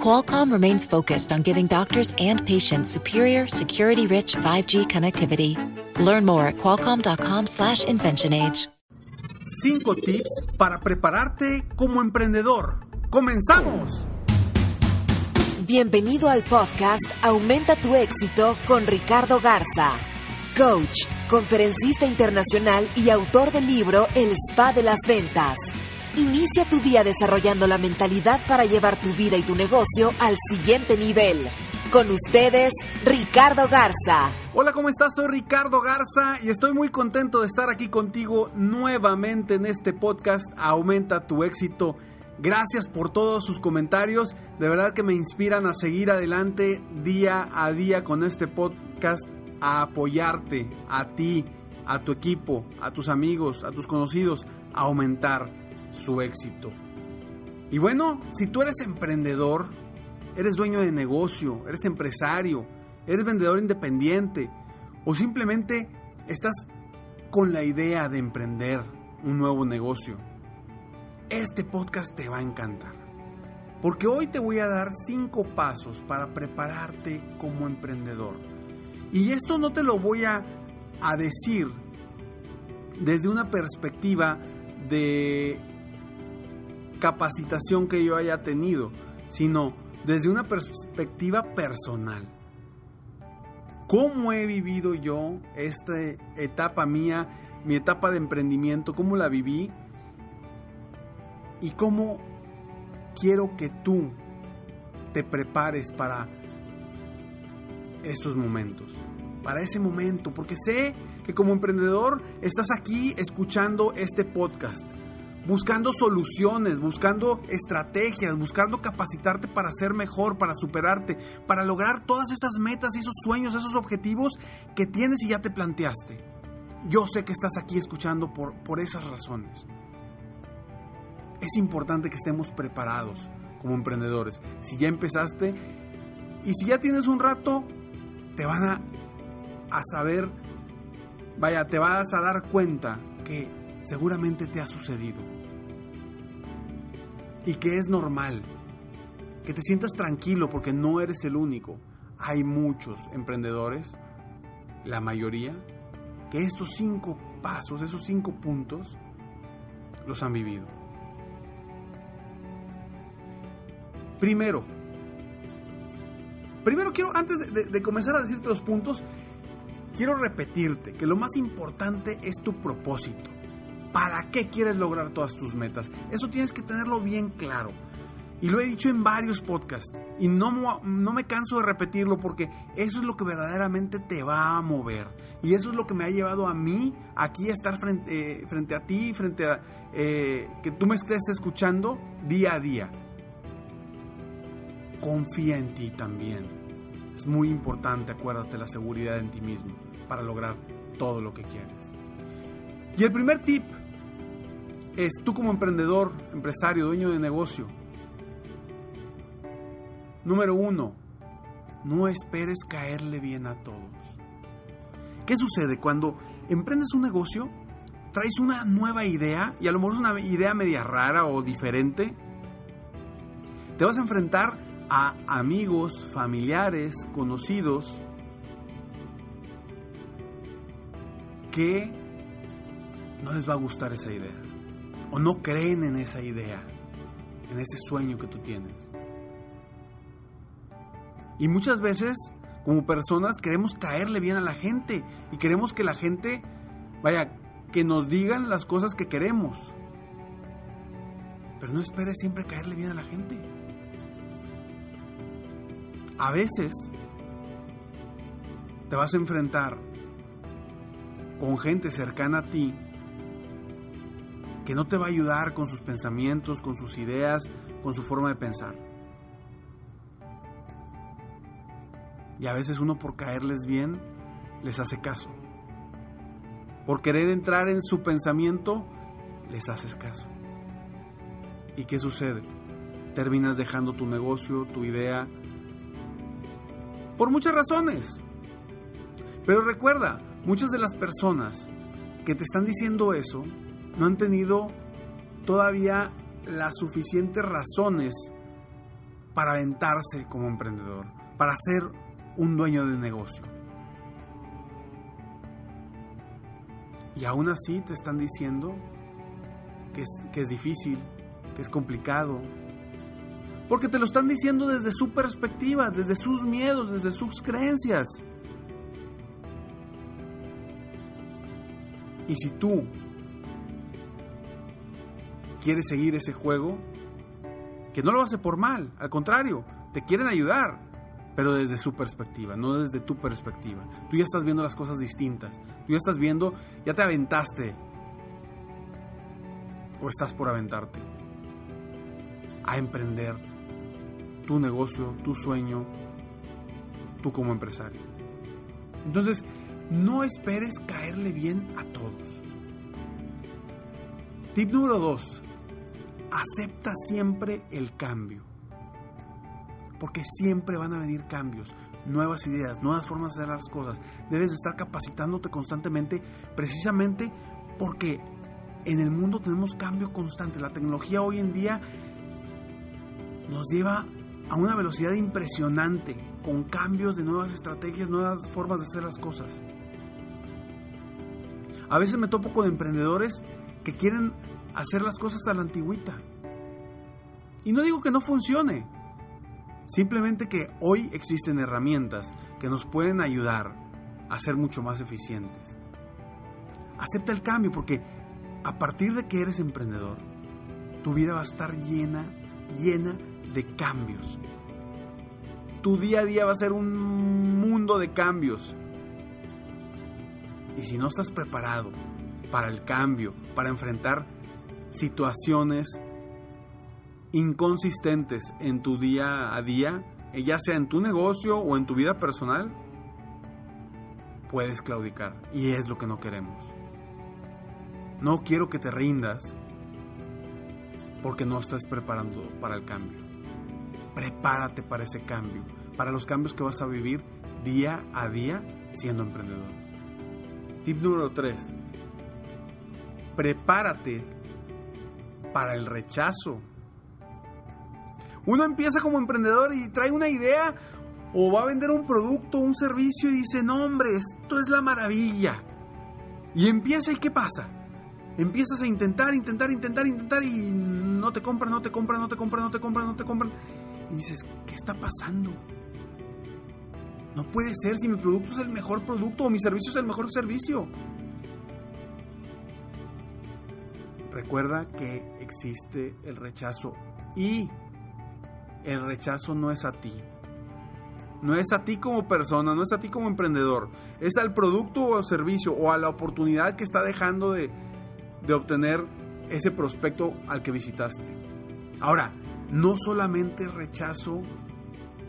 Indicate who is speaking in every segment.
Speaker 1: Qualcomm remains focused on giving doctors and patients superior, security-rich 5G connectivity. Learn more at qualcomm.com/inventionage.
Speaker 2: Cinco tips para prepararte como emprendedor. ¡Comenzamos!
Speaker 3: Bienvenido al podcast Aumenta tu éxito con Ricardo Garza, coach, conferencista internacional y autor del libro El Spa de las Ventas. Inicia tu día desarrollando la mentalidad para llevar tu vida y tu negocio al siguiente nivel. Con ustedes, Ricardo Garza.
Speaker 2: Hola, ¿cómo estás? Soy Ricardo Garza y estoy muy contento de estar aquí contigo nuevamente en este podcast Aumenta tu éxito. Gracias por todos sus comentarios, de verdad que me inspiran a seguir adelante día a día con este podcast, a apoyarte, a ti, a tu equipo, a tus amigos, a tus conocidos, a aumentar su éxito. Y bueno, si tú eres emprendedor, eres dueño de negocio, eres empresario, eres vendedor independiente o simplemente estás con la idea de emprender un nuevo negocio, este podcast te va a encantar. Porque hoy te voy a dar cinco pasos para prepararte como emprendedor. Y esto no te lo voy a, a decir desde una perspectiva de capacitación que yo haya tenido, sino desde una perspectiva personal. ¿Cómo he vivido yo esta etapa mía, mi etapa de emprendimiento, cómo la viví? Y cómo quiero que tú te prepares para estos momentos, para ese momento, porque sé que como emprendedor estás aquí escuchando este podcast buscando soluciones, buscando estrategias, buscando capacitarte para ser mejor, para superarte, para lograr todas esas metas, esos sueños, esos objetivos que tienes y ya te planteaste. Yo sé que estás aquí escuchando por, por esas razones. Es importante que estemos preparados como emprendedores. Si ya empezaste y si ya tienes un rato, te van a, a saber, vaya, te vas a dar cuenta que seguramente te ha sucedido y que es normal. Que te sientas tranquilo porque no eres el único. Hay muchos emprendedores, la mayoría, que estos cinco pasos, esos cinco puntos, los han vivido. Primero, primero quiero, antes de, de comenzar a decirte los puntos, quiero repetirte que lo más importante es tu propósito. ¿Para qué quieres lograr todas tus metas? Eso tienes que tenerlo bien claro. Y lo he dicho en varios podcasts. Y no, no me canso de repetirlo porque eso es lo que verdaderamente te va a mover. Y eso es lo que me ha llevado a mí aquí a estar frente, eh, frente a ti, frente a eh, que tú me estés escuchando día a día. Confía en ti también. Es muy importante, acuérdate, la seguridad en ti mismo para lograr todo lo que quieres. Y el primer tip es tú como emprendedor, empresario, dueño de negocio. Número uno, no esperes caerle bien a todos. ¿Qué sucede cuando emprendes un negocio? Traes una nueva idea y a lo mejor es una idea media rara o diferente. Te vas a enfrentar a amigos, familiares, conocidos que no les va a gustar esa idea o no creen en esa idea, en ese sueño que tú tienes. Y muchas veces, como personas, queremos caerle bien a la gente y queremos que la gente, vaya, que nos digan las cosas que queremos. Pero no esperes siempre caerle bien a la gente. A veces te vas a enfrentar con gente cercana a ti que no te va a ayudar con sus pensamientos, con sus ideas, con su forma de pensar. Y a veces uno por caerles bien les hace caso. por querer entrar en su pensamiento, les haces caso. ¿Y qué sucede? Terminas dejando tu negocio, tu idea, por muchas razones. Pero recuerda, muchas de las personas que te están diciendo eso no han tenido todavía las suficientes razones para aventarse como emprendedor, para ser un dueño de negocio. Y aún así te están diciendo que es, que es difícil, que es complicado. Porque te lo están diciendo desde su perspectiva, desde sus miedos, desde sus creencias. Y si tú quieres seguir ese juego, que no lo hace por mal, al contrario, te quieren ayudar, pero desde su perspectiva, no desde tu perspectiva. Tú ya estás viendo las cosas distintas, tú ya estás viendo, ya te aventaste o estás por aventarte a emprender tu negocio, tu sueño, tú como empresario. Entonces, no esperes caerle bien a todos. Tip número 2. Acepta siempre el cambio. Porque siempre van a venir cambios, nuevas ideas, nuevas formas de hacer las cosas. Debes de estar capacitándote constantemente precisamente porque en el mundo tenemos cambio constante. La tecnología hoy en día nos lleva a una velocidad impresionante, con cambios de nuevas estrategias, nuevas formas de hacer las cosas. A veces me topo con emprendedores que quieren hacer las cosas a la antigüita. Y no digo que no funcione, simplemente que hoy existen herramientas que nos pueden ayudar a ser mucho más eficientes. Acepta el cambio porque a partir de que eres emprendedor, tu vida va a estar llena, llena de cambios. Tu día a día va a ser un mundo de cambios. Y si no estás preparado para el cambio, para enfrentar situaciones inconsistentes en tu día a día, eh, ya sea en tu negocio o en tu vida personal, puedes claudicar. Y es lo que no queremos. No quiero que te rindas porque no estás preparando para el cambio. Prepárate para ese cambio, para los cambios que vas a vivir día a día siendo emprendedor. Tip número 3. Prepárate para el rechazo. Uno empieza como emprendedor y trae una idea o va a vender un producto, un servicio y dice, no hombre, esto es la maravilla. Y empieza y ¿qué pasa? Empiezas a intentar, intentar, intentar, intentar y no te compran, no te compran, no te compran, no te compran, no te compran y dices, ¿qué está pasando? No puede ser si mi producto es el mejor producto o mi servicio es el mejor servicio. Recuerda que existe el rechazo y el rechazo no es a ti. No es a ti como persona, no es a ti como emprendedor. Es al producto o servicio o a la oportunidad que está dejando de, de obtener ese prospecto al que visitaste. Ahora, no solamente rechazo,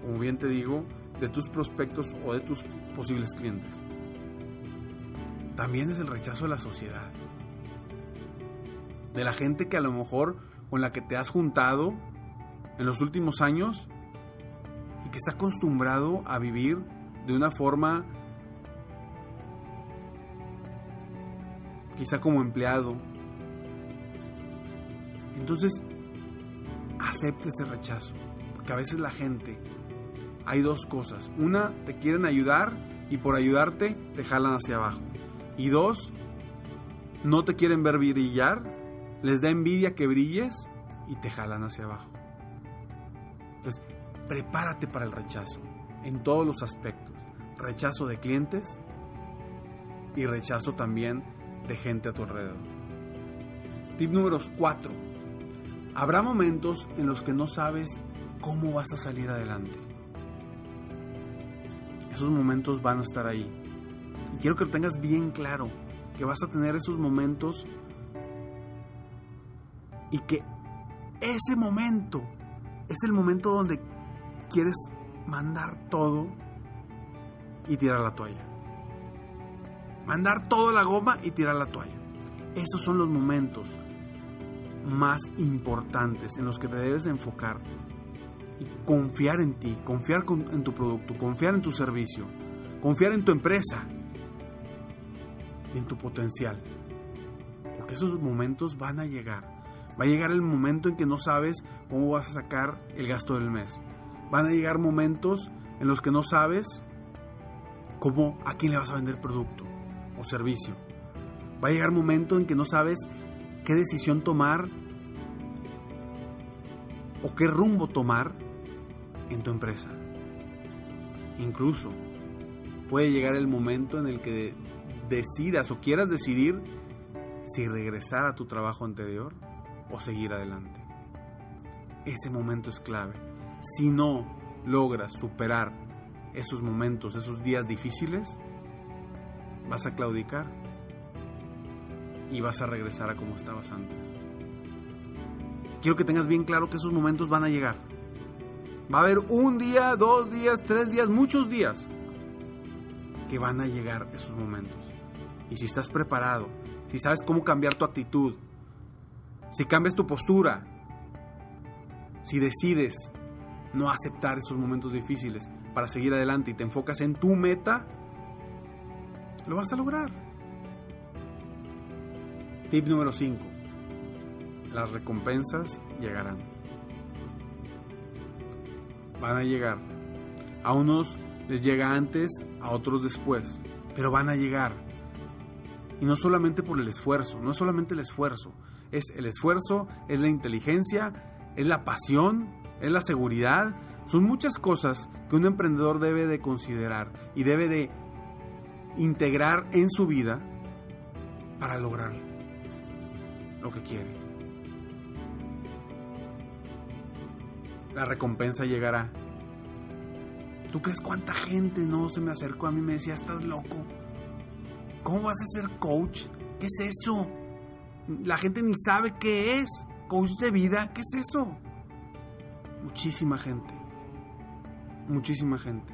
Speaker 2: como bien te digo, de tus prospectos o de tus posibles clientes. También es el rechazo de la sociedad. De la gente que a lo mejor con la que te has juntado en los últimos años y que está acostumbrado a vivir de una forma quizá como empleado. Entonces, acepte ese rechazo. Porque a veces la gente, hay dos cosas. Una, te quieren ayudar y por ayudarte te jalan hacia abajo. Y dos, no te quieren ver brillar, les da envidia que brilles y te jalan hacia abajo. Entonces, prepárate para el rechazo en todos los aspectos. Rechazo de clientes y rechazo también de gente a tu alrededor. Tip número 4 Habrá momentos en los que no sabes cómo vas a salir adelante. Esos momentos van a estar ahí. Y quiero que lo tengas bien claro, que vas a tener esos momentos y que ese momento es el momento donde quieres mandar todo y tirar la toalla. mandar toda la goma y tirar la toalla. Esos son los momentos más importantes en los que te debes enfocar y confiar en ti, confiar en tu producto, confiar en tu servicio, confiar en tu empresa en tu potencial. Porque esos momentos van a llegar. Va a llegar el momento en que no sabes cómo vas a sacar el gasto del mes. Van a llegar momentos en los que no sabes cómo a quién le vas a vender producto o servicio. Va a llegar momento en que no sabes qué decisión tomar o qué rumbo tomar en tu empresa. Incluso puede llegar el momento en el que decidas o quieras decidir si regresar a tu trabajo anterior o seguir adelante. Ese momento es clave. Si no logras superar esos momentos, esos días difíciles, vas a claudicar y vas a regresar a como estabas antes. Quiero que tengas bien claro que esos momentos van a llegar. Va a haber un día, dos días, tres días, muchos días que van a llegar esos momentos. Y si estás preparado, si sabes cómo cambiar tu actitud, si cambias tu postura, si decides no aceptar esos momentos difíciles para seguir adelante y te enfocas en tu meta, lo vas a lograr. Tip número 5. Las recompensas llegarán. Van a llegar. A unos les llega antes, a otros después, pero van a llegar. Y no solamente por el esfuerzo, no es solamente el esfuerzo, es el esfuerzo, es la inteligencia, es la pasión, es la seguridad, son muchas cosas que un emprendedor debe de considerar y debe de integrar en su vida para lograr lo que quiere. La recompensa llegará. ¿Tú crees cuánta gente no se me acercó a mí y me decía, estás loco? ¿Cómo vas a ser coach? ¿Qué es eso? La gente ni sabe qué es. Coach de vida, ¿qué es eso? Muchísima gente. Muchísima gente.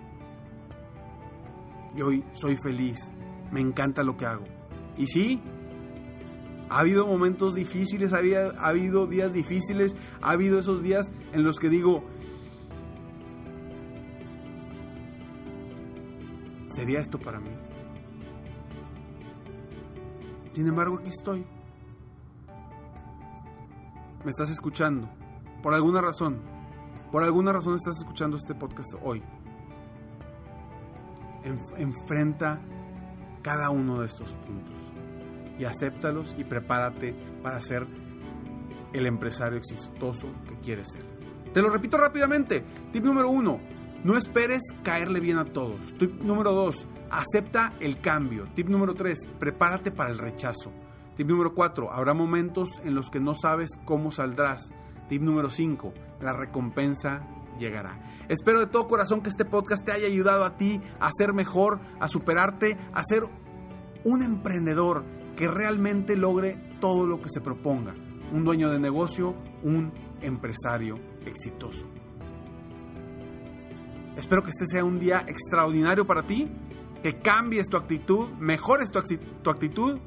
Speaker 2: Y hoy soy feliz. Me encanta lo que hago. Y sí, ha habido momentos difíciles, había, ha habido días difíciles, ha habido esos días en los que digo, ¿sería esto para mí? Sin embargo, aquí estoy. Me estás escuchando. Por alguna razón. Por alguna razón estás escuchando este podcast hoy enfrenta cada uno de estos puntos y acéptalos y prepárate para ser el empresario exitoso que quieres ser. Te lo repito rápidamente. Tip número uno, no esperes caerle bien a todos. Tip número dos, acepta el cambio. Tip número tres, prepárate para el rechazo. Tip número cuatro, habrá momentos en los que no sabes cómo saldrás. Tip número cinco, la recompensa llegará. Espero de todo corazón que este podcast te haya ayudado a ti a ser mejor, a superarte, a ser un emprendedor que realmente logre todo lo que se proponga. Un dueño de negocio, un empresario exitoso. Espero que este sea un día extraordinario para ti, que cambies tu actitud, mejores tu, tu actitud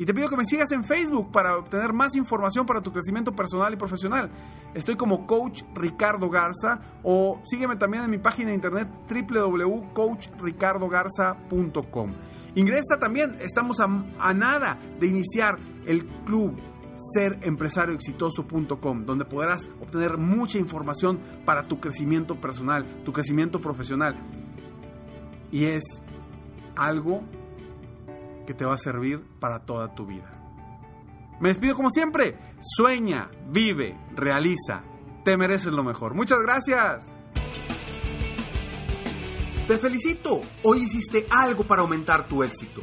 Speaker 2: y te pido que me sigas en Facebook para obtener más información para tu crecimiento personal y profesional. Estoy como Coach Ricardo Garza o sígueme también en mi página de internet www.coachricardogarza.com. Ingresa también, estamos a nada de iniciar el club serempresarioexitoso.com, donde podrás obtener mucha información para tu crecimiento personal, tu crecimiento profesional. Y es algo que te va a servir para toda tu vida. Me despido como siempre. Sueña, vive, realiza. Te mereces lo mejor. Muchas gracias. Te felicito. Hoy hiciste algo para aumentar tu éxito.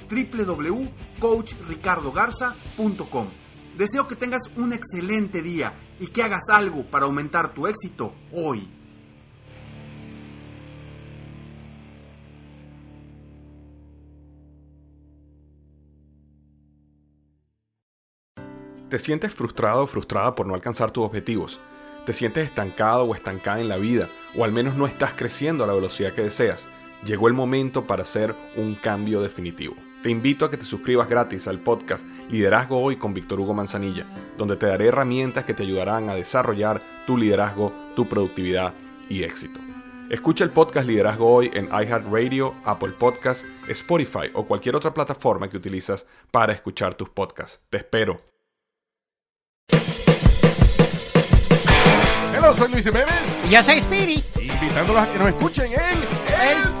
Speaker 2: www.coachricardogarza.com. Deseo que tengas un excelente día y que hagas algo para aumentar tu éxito hoy.
Speaker 4: ¿Te sientes frustrado o frustrada por no alcanzar tus objetivos? ¿Te sientes estancado o estancada en la vida? ¿O al menos no estás creciendo a la velocidad que deseas? Llegó el momento para hacer un cambio definitivo. Te invito a que te suscribas gratis al podcast Liderazgo Hoy con Víctor Hugo Manzanilla, donde te daré herramientas que te ayudarán a desarrollar tu liderazgo, tu productividad y éxito. Escucha el podcast Liderazgo Hoy en iHeartRadio, Apple Podcasts, Spotify o cualquier otra plataforma que utilizas para escuchar tus podcasts. Te espero.
Speaker 5: Hola, soy Luis Jiménez.
Speaker 6: Y yo soy Spirit.
Speaker 5: Invitándolos a que nos escuchen en
Speaker 6: El Podcast.